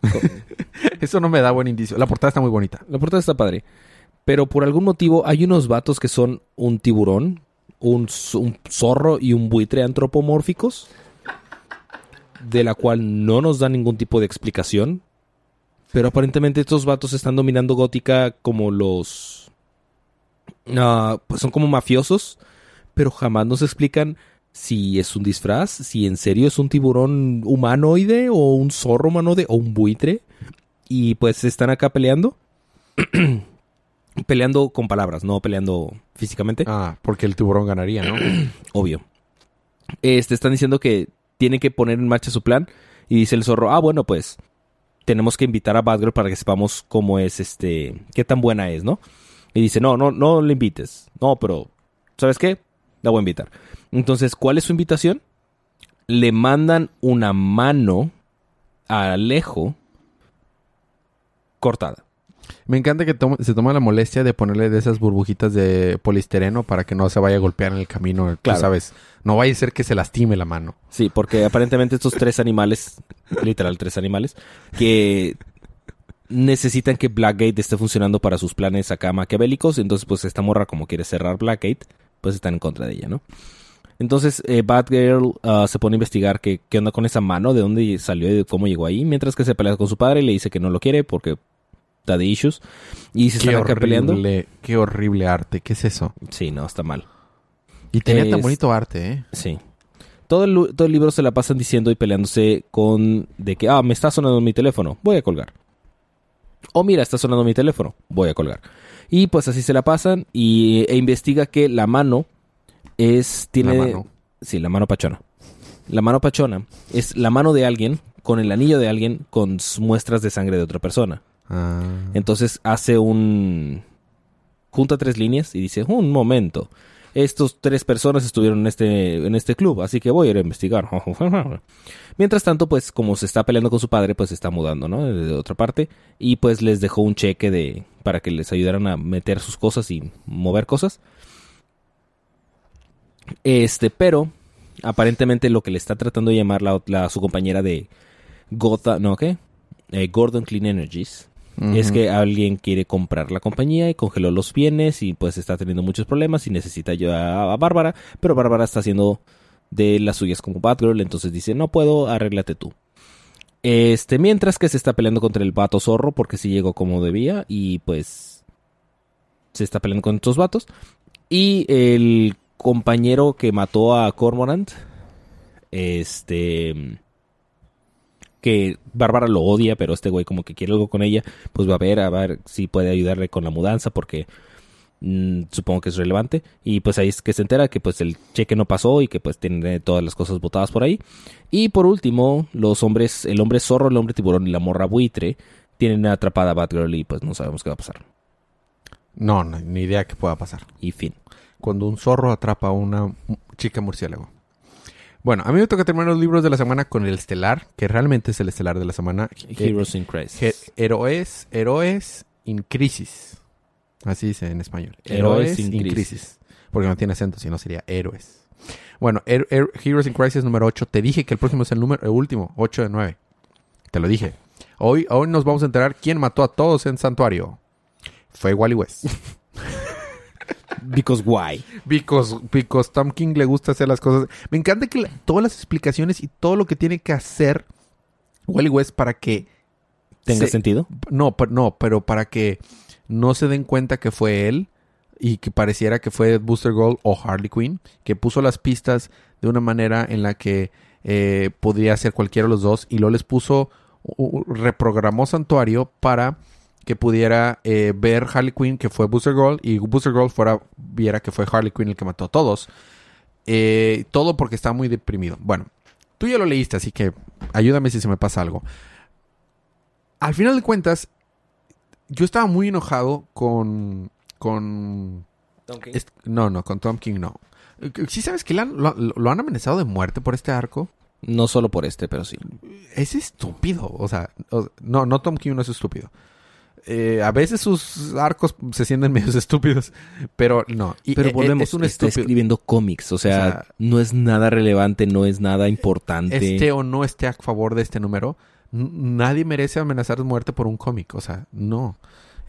Eso no me da buen indicio. La portada está muy bonita. La portada está padre. Pero por algún motivo hay unos vatos que son un tiburón, un, un zorro y un buitre antropomórficos. De la cual no nos dan ningún tipo de explicación. Pero aparentemente estos vatos están dominando Gótica como los... ah, pues son como mafiosos. Pero jamás nos explican si es un disfraz, si en serio es un tiburón humanoide o un zorro humanoide o un buitre. Y pues están acá peleando. peleando con palabras, no peleando físicamente. Ah, porque el tiburón ganaría, ¿no? Obvio. Este, están diciendo que tiene que poner en marcha su plan. Y dice el zorro, ah, bueno, pues tenemos que invitar a Batgirl para que sepamos cómo es, este, qué tan buena es, ¿no? Y dice, no, no, no le invites. No, pero, ¿sabes qué? La voy a invitar. Entonces, ¿cuál es su invitación? Le mandan una mano a Alejo cortada. Me encanta que se toma la molestia de ponerle de esas burbujitas de polistereno para que no se vaya a golpear en el camino. Tú Claro. sabes, no vaya a ser que se lastime la mano. Sí, porque aparentemente estos tres animales, literal tres animales, que necesitan que Blackgate esté funcionando para sus planes acá maquiavélicos, entonces pues esta morra como quiere cerrar Blackgate, pues están en contra de ella, ¿no? Entonces eh, Batgirl ah, se pone a investigar qué, qué onda con esa mano, de dónde salió y de cómo llegó ahí, mientras que se pelea con su padre y le dice que no lo quiere porque da de issues. Y se están acá peleando. qué horrible arte. ¿Qué es eso? Sí, no, está mal. Y tenía tan bonito arte, ¿eh? Sí. Todo el, todo el libro se la pasan diciendo y peleándose con de que, ah, me está sonando mi teléfono, voy a colgar. O mira, está sonando mi teléfono, voy a colgar. Y pues así se la pasan y, e investiga que la mano es, tiene... La mano. Sí, la mano pachona. La mano pachona es la mano de alguien con el anillo de alguien con muestras de sangre de otra persona. Ah. Entonces hace un... Junta tres líneas y dice, un momento, estos tres personas estuvieron en este, en este club, así que voy a ir a investigar. Mientras tanto, pues como se está peleando con su padre, pues se está mudando, ¿no? De otra parte. Y pues les dejó un cheque de para que les ayudaran a meter sus cosas y mover cosas. Este, pero aparentemente lo que le está tratando de llamar la, su compañera de Gotha, ¿no qué? Eh, Gordon Clean Energies. Es que alguien quiere comprar la compañía y congeló los bienes y pues está teniendo muchos problemas y necesita ayuda a, a Bárbara, pero Bárbara está haciendo de las suyas como Batgirl, entonces dice, no puedo, arréglate tú. Este, mientras que se está peleando contra el vato zorro porque sí llegó como debía y pues se está peleando con estos vatos. Y el compañero que mató a Cormorant, este, que Bárbara lo odia, pero este güey como que quiere algo con ella, pues va a ver, a ver si puede ayudarle con la mudanza porque mm, supongo que es relevante. Y pues ahí es que se entera que pues el cheque no pasó y que pues tiene todas las cosas botadas por ahí. Y por último, los hombres, el hombre zorro, el hombre tiburón y la morra buitre tienen atrapada a Batgirl y pues no sabemos qué va a pasar. No, no, ni idea que pueda pasar. Y fin. Cuando un zorro atrapa a una chica murciélago. Bueno, a mí me toca terminar los libros de la semana con el estelar, que realmente es el estelar de la semana. Heroes in Crisis. Héroes, héroes in crisis. Así dice en español. Héroes Héroes in in, crisis. crisis. Porque no tiene acento, sino sería héroes. Bueno, Her- Her- Heroes in Crisis número 8. Te dije que el próximo es el número el último, 8 de 9. Te lo dije. Hoy, hoy nos vamos a enterar quién mató a todos en Santuario. Fue Wally West. Because why? Because, because Tom King le gusta hacer las cosas. Me encanta que la- todas las explicaciones y todo lo que tiene que hacer Wally West para que ¿Tenga se- sentido? no, pero, no, pero para que no se den cuenta que fue él y que pareciera que fue Booster Gold o Harley Quinn, que puso las pistas de una manera en la que eh, podría ser cualquiera de los dos y luego les puso, reprogramó Santuario para que pudiera eh, ver Harley Quinn que fue Booster Gold y Booster Gold fuera, viera que fue Harley Quinn el que mató a todos. Eh, todo porque está muy deprimido. Bueno, tú ya lo leíste, así que ayúdame si se me pasa algo. Al final de cuentas, yo estaba muy enojado con. con. est- no, no, con Tom King no. ¿Sí sabes que lo, lo han amenazado de muerte por este arco? No solo por este, pero sí. Es estúpido. O sea, no, no Tom King no es estúpido. Eh, a veces sus arcos se sienten medios estúpidos, pero no. Y, Pero eh, volvemos, es un está estúpido. escribiendo cómics, o sea, O sea, no es nada relevante, no es nada importante. Esté o no esté a favor de este número, nadie merece amenazar de muerte por un cómic. O sea, no.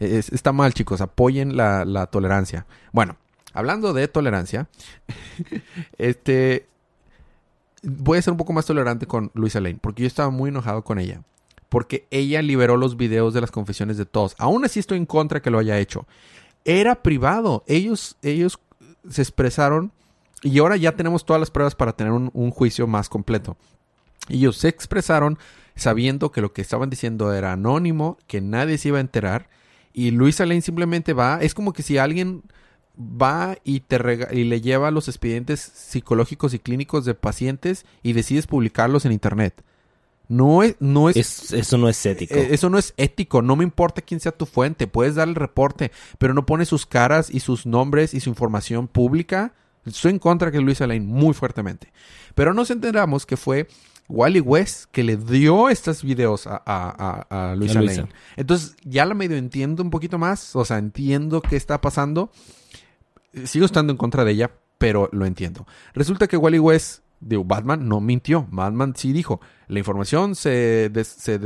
Es- está mal, chicos. Apoyen la, la tolerancia. Bueno, hablando de tolerancia, este. Voy a ser un poco más tolerante con Luisa Lane, porque yo estaba muy enojado con ella. Porque ella liberó los videos de las confesiones de todos. Aún así estoy en contra que lo haya hecho. Era privado. Ellos, ellos se expresaron y ahora ya tenemos todas las pruebas para tener un, juicio más completo. Ellos se expresaron sabiendo que lo que estaban diciendo era anónimo, que nadie se iba a enterar. Y Luisa Lane simplemente va. Es como que si alguien va y te y le lleva los expedientes psicológicos y clínicos de pacientes y decides publicarlos en internet. No es, no es, Es- eso no es ético. eh, eso no es ético. No me importa quién sea tu fuente. Puedes dar el reporte, pero no pones sus caras y sus nombres y su información pública. Estoy en contra de Luisa Lane muy fuertemente. Pero nos enteramos que fue Wally West que le dio estos videos a, a, a- a Luisa A Luisa. Lane. Entonces ya la medio entiendo un poquito más. O sea, entiendo qué está pasando. Sigo estando en contra de ella, pero lo entiendo. Resulta que Wally West, digo, Batman no mintió. Batman sí dijo, la información se, des- se,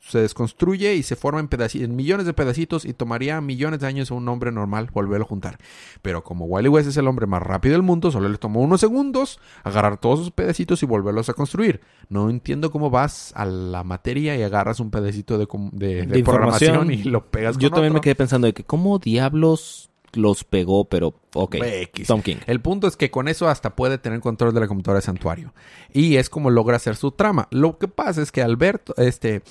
se desconstruye y se forma en, en millones de pedacitos y tomaría millones de años a un hombre normal volverlo a juntar. Pero como Wally West es el hombre más rápido del mundo, solo le tomó unos segundos agarrar todos esos pedacitos y volverlos a construir. No entiendo cómo vas a la materia y agarras un pedacito de, de- de De programación información. y lo pegas Yo con también me quedé pensando de que cómo diablos los pegó, pero ok. X. Tom King. El punto es que con eso hasta puede tener control de la computadora de santuario. Y es como logra hacer su trama. Lo que pasa es que Alberto, este,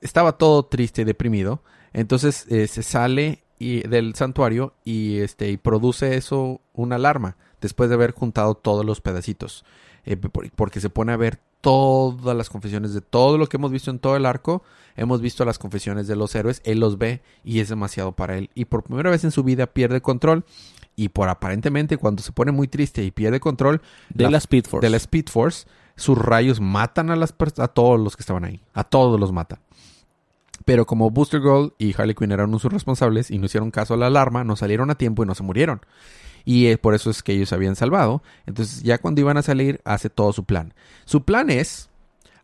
estaba todo triste y deprimido. Entonces eh, se sale y- del santuario y, este, y produce eso una alarma. Después de haber juntado todos los pedacitos. Eh, por- porque se pone a ver todas las confesiones de todo lo que hemos visto en todo el arco. Hemos visto las confesiones de los héroes. Él los ve y es demasiado para él. Y por primera vez en su vida pierde control. Y por aparentemente cuando se pone muy triste y pierde control De la, Speed Force. de la Speed Force, sus rayos matan a, las a todos los que estaban ahí. A todos los matan. Pero como Booster Gold y Harley Quinn eran sus responsables y no hicieron caso a la alarma, no salieron a tiempo y no se murieron. Y por eso es que ellos habían salvado. Entonces ya cuando iban a salir, hace todo su plan. Su plan es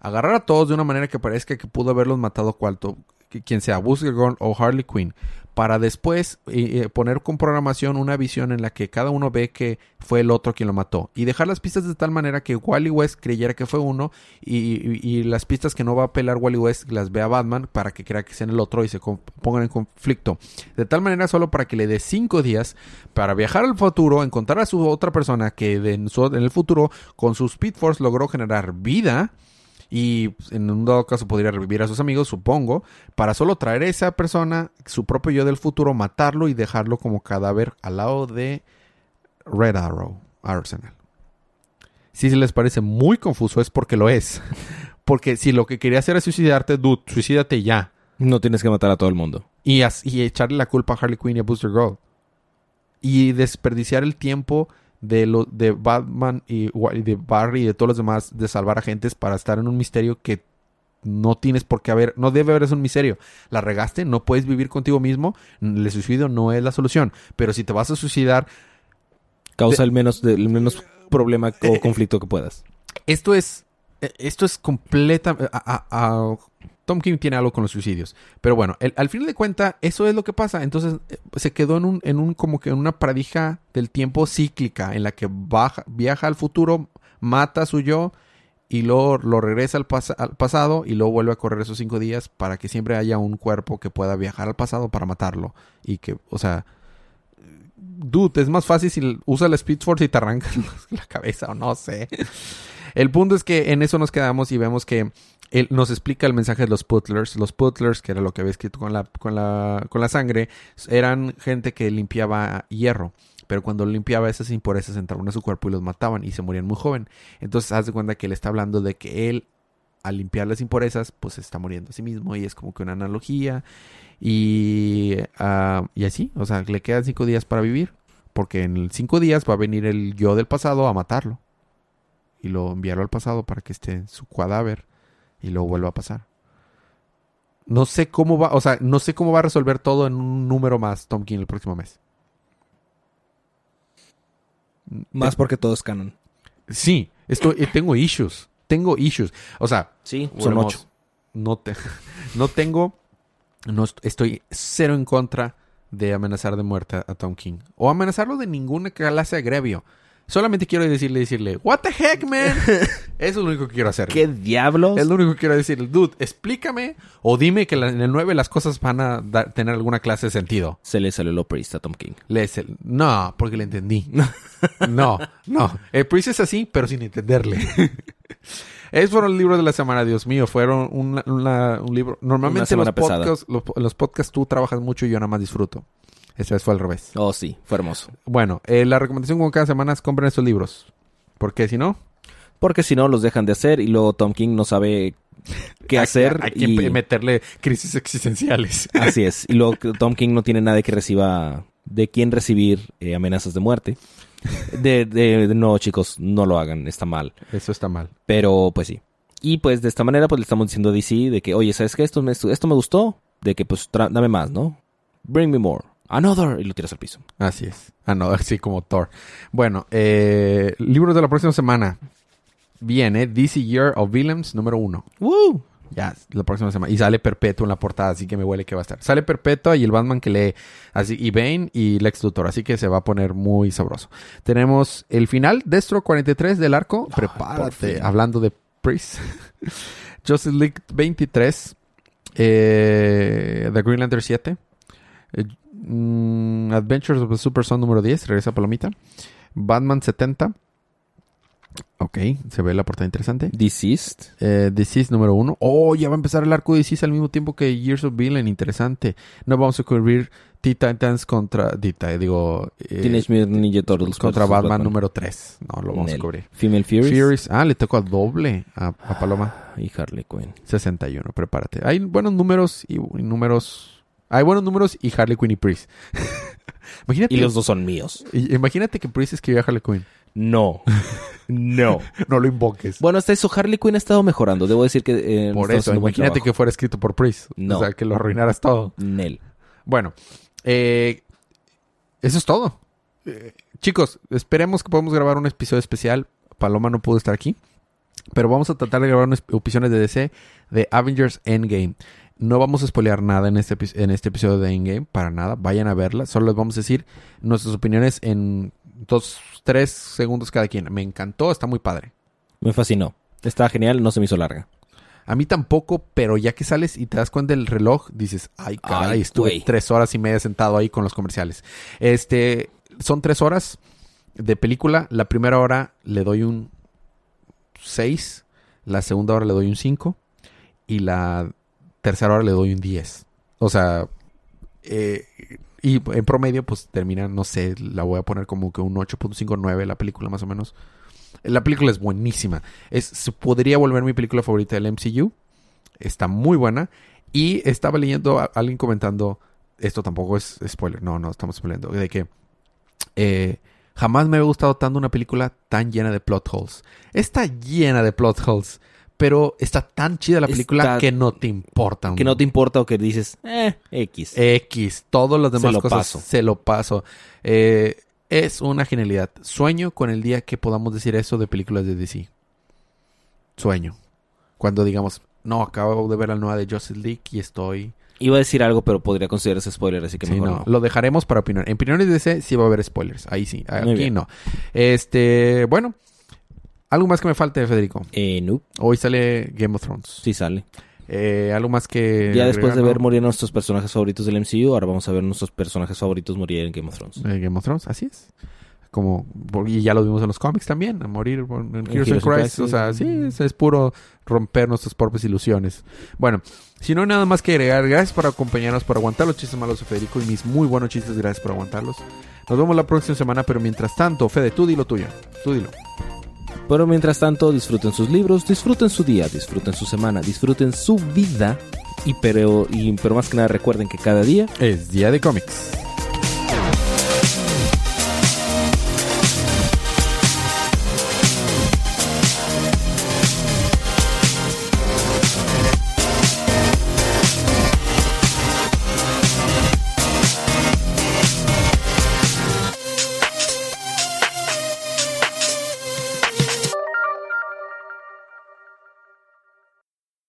agarrar a todos de una manera que parezca que pudo haberlos matado cualto, quien sea Booster o Harley Quinn, para después eh, eh, poner con programación una visión en la que cada uno ve que fue el otro quien lo mató y dejar las pistas de tal manera que Wally West creyera que fue uno y, las pistas que no va a pelar Wally West las vea Batman para que crea que sean el otro y se pongan en conflicto. De tal manera solo para que le dé cinco días para viajar al futuro, encontrar a su otra persona que en, en el futuro con su Speed Force logró generar vida y pues, en un dado caso podría revivir a sus amigos, supongo, para solo traer a esa persona, su propio yo del futuro, matarlo y dejarlo como cadáver al lado de Red Arrow Arsenal. Si se les parece muy confuso es porque lo es. Porque si lo que quería hacer es suicidarte, dude, suicídate ya. No tienes que matar a todo el mundo. Y, y echarle la culpa a Harley Quinn y a Booster Gold. Y desperdiciar el tiempo de, lo, de Batman y, de Barry y de todos los demás de salvar agentes para estar en un misterio que no tienes por qué haber, no debe haber es un misterio. La regaste, no puedes vivir contigo mismo, el suicidio no es la solución. Pero si te vas a suicidar, Causa el menos, el menos problema o conflicto que puedas. esto es eh, esto es completa a- a- a- Tom King tiene algo con los suicidios. Pero bueno al final de cuenta eso es lo que pasa. Entonces eh, se quedó en un en un como que en una paradija del tiempo cíclica en la que baja, viaja al futuro mata a su yo y luego lo regresa al, pas- al pasado y luego vuelve a correr esos cinco días para que siempre haya un cuerpo que pueda viajar al pasado para matarlo. Y que o sea dude, es más fácil si usa la Speed Force y te arranca la cabeza o no sé. El punto es que en eso nos quedamos y vemos que él nos explica el mensaje de los putlers. Los putlers, que era lo que había escrito con la, con la, con la sangre, eran gente que limpiaba hierro. Pero cuando limpiaba esas impurezas entraban a su cuerpo y los mataban y se morían muy joven. Entonces haz de cuenta que él está hablando de que él, al limpiar las impurezas, pues está muriendo a sí mismo. Y es como que una analogía. Y, ah, y así, o sea, le quedan cinco días para vivir. Porque en cinco días va a venir el yo del pasado a matarlo. Y lo enviarlo al pasado para que esté en su cadáver. Y luego vuelva a pasar. No sé cómo va, o sea, no sé cómo va a resolver todo en un número más Tom King el próximo mes. Más porque todo es canon. Sí, estoy, eh, tengo issues. Tengo issues. O sea, Sí, son ocho. No, te, no tengo. No est- estoy cero en contra de amenazar de muerte a Tom King. O amenazarlo de ninguna clase de agrevio. Solamente quiero decirle, decirle, What the heck, man? Eso es lo único que quiero hacer. ¿Qué diablos? Es lo único que quiero decir. Dude, explícame o dime que la- en el 9 las cosas van a dar- tener alguna clase de sentido. Se le salió el operista a Tom King. No, porque le entendí. No, no. El Priest es así, pero sin entenderle. Esos fueron los libros de la semana, Dios mío. Fueron una- una- un libro. Normalmente los podcasts, los, los podcasts tú trabajas mucho y yo nada más disfruto. Esta vez fue al revés. Oh, sí, fue hermoso. Bueno, eh, la recomendación como cada semana es compren estos libros. Porque si no, Porque si no, los dejan de hacer y luego Tom King no sabe qué hacer. Hay, que y... meterle crisis existenciales. Así es. Y luego Tom King no tiene nadie que reciba, de quién recibir eh, amenazas de muerte. De, de- de- no, chicos, no lo hagan, está mal. Eso está mal. Pero pues sí. Y pues de esta manera pues le estamos diciendo a DC de que, oye, ¿sabes qué? Esto me, esto me gustó. De que pues dame más, ¿no? Bring me more. Another. Y lo tiras al piso. Así es. Ah, no, así como Thor. Bueno, eh, libros de la próxima semana. Viene DC Year of Villains número uno. ¡Woo! Ya, la próxima semana. Y sale Perpetuo en la portada, así que me huele que va a estar. Sale Perpetua y el Batman que lee. Así, y Bane y Lex Luthor. Así que se va a poner muy sabroso. Tenemos el final, Destro 43 del arco. Prepárate. Hablando de Priest. Justice League 23. eh, The Green Lantern 7. eh, mm, Adventures of the Super Son número 10. Regresa Palomita. Batman 70. Ok, se ve la portada interesante. Deceased. Eh, Disease número uno. Oh, ya va a empezar el arco de Disease al mismo tiempo que Years of Villain. Interesante. No vamos a cubrir Teen Titans contra... Dita, digo... eh, Teenage Mutant Ninja Turtles. contra versus Batman, número 3. No, lo vamos Nel. a cubrir. Female Furies. Furies. Ah, le tocó a doble a, a Paloma. Y Harley Quinn. 61, prepárate. Hay buenos números y, y números... Hay buenos números y Harley Quinn y Priest. imagínate, Y los dos son míos. imagínate que Priest escribió a Harley Quinn. No. no. No lo invoques. Bueno, hasta eso, Harley Quinn ha estado mejorando. Debo decir que. eh, Por eso, imagínate que fuera escrito por Priest. No. O sea, que lo arruinaras todo. Nel. Bueno, eh, eso es todo. Eh, chicos, esperemos que podamos grabar un episodio especial. Paloma no pudo estar aquí. Pero vamos a tratar de grabar unas opciones de DC de Avengers Endgame. No vamos a spoilear nada en este, en este episodio de Endgame, para nada. Vayan a verla. Solo les vamos a decir nuestras opiniones en dos, tres segundos cada quien. Me encantó, está muy padre. Me fascinó. Está genial, no se me hizo larga. A mí tampoco, pero ya que sales y te das cuenta del reloj, dices, ay, caray, Ay, estuve tres horas y media sentado ahí con los comerciales. Este, son tres horas de película. La primera hora le doy un 6, la segunda hora le doy un 5 y la tercera hora le doy un 10. O sea, eh, y en promedio pues termina, no sé, la voy a poner como que un 8.59 la película más o menos. La película es buenísima. Es, podría volver mi película favorita del MCU. Está muy buena. Y estaba leyendo a alguien comentando, esto tampoco es spoiler, no, no estamos spoilando, de que eh, jamás me había gustado tanto una película tan llena de plot holes. Está llena de plot holes, pero está tan chida la película Está- que no te importa. Que no te importa o que dices, eh, X. X, todos los demás lo cosas paso. se lo paso. Eh, es una genialidad. Sueño con el día que podamos decir eso de películas de DC. Sueño. Cuando digamos, no, acabo de ver la nueva de Justice League y estoy... Iba a decir algo, pero podría considerarse spoiler, así que Sí, mejor no, no. Lo dejaremos para opinar. En opiniones de DC sí va a haber spoilers. Ahí sí. Aquí no. Este, bueno. Algo más que me falte, Federico. Eh, no, Hoy sale Game of Thrones. sí sale. Eh, algo más que... ya después de ver ¿no? morir a nuestros personajes favoritos del MCU, ahora vamos a ver nuestros personajes favoritos morir en Game of Thrones. Eh, Game of Thrones, así es. Como, y ya lo vimos en los cómics también, a morir en Heroes, in Christ. O sea, sí, es, es puro romper nuestras propias ilusiones. Bueno, si no hay nada más que agregar, gracias por acompañarnos, por aguantar los chistes malos de Federico y mis muy buenos chistes, gracias por aguantarlos. Nos vemos la próxima semana, pero mientras tanto, Fede, tú di lo tuyo. Tú dilo. Pero mientras tanto, disfruten sus libros, disfruten su día, disfruten su semana, disfruten su vida. Y pero, y, pero más que nada recuerden que cada día Es Día de Cómics.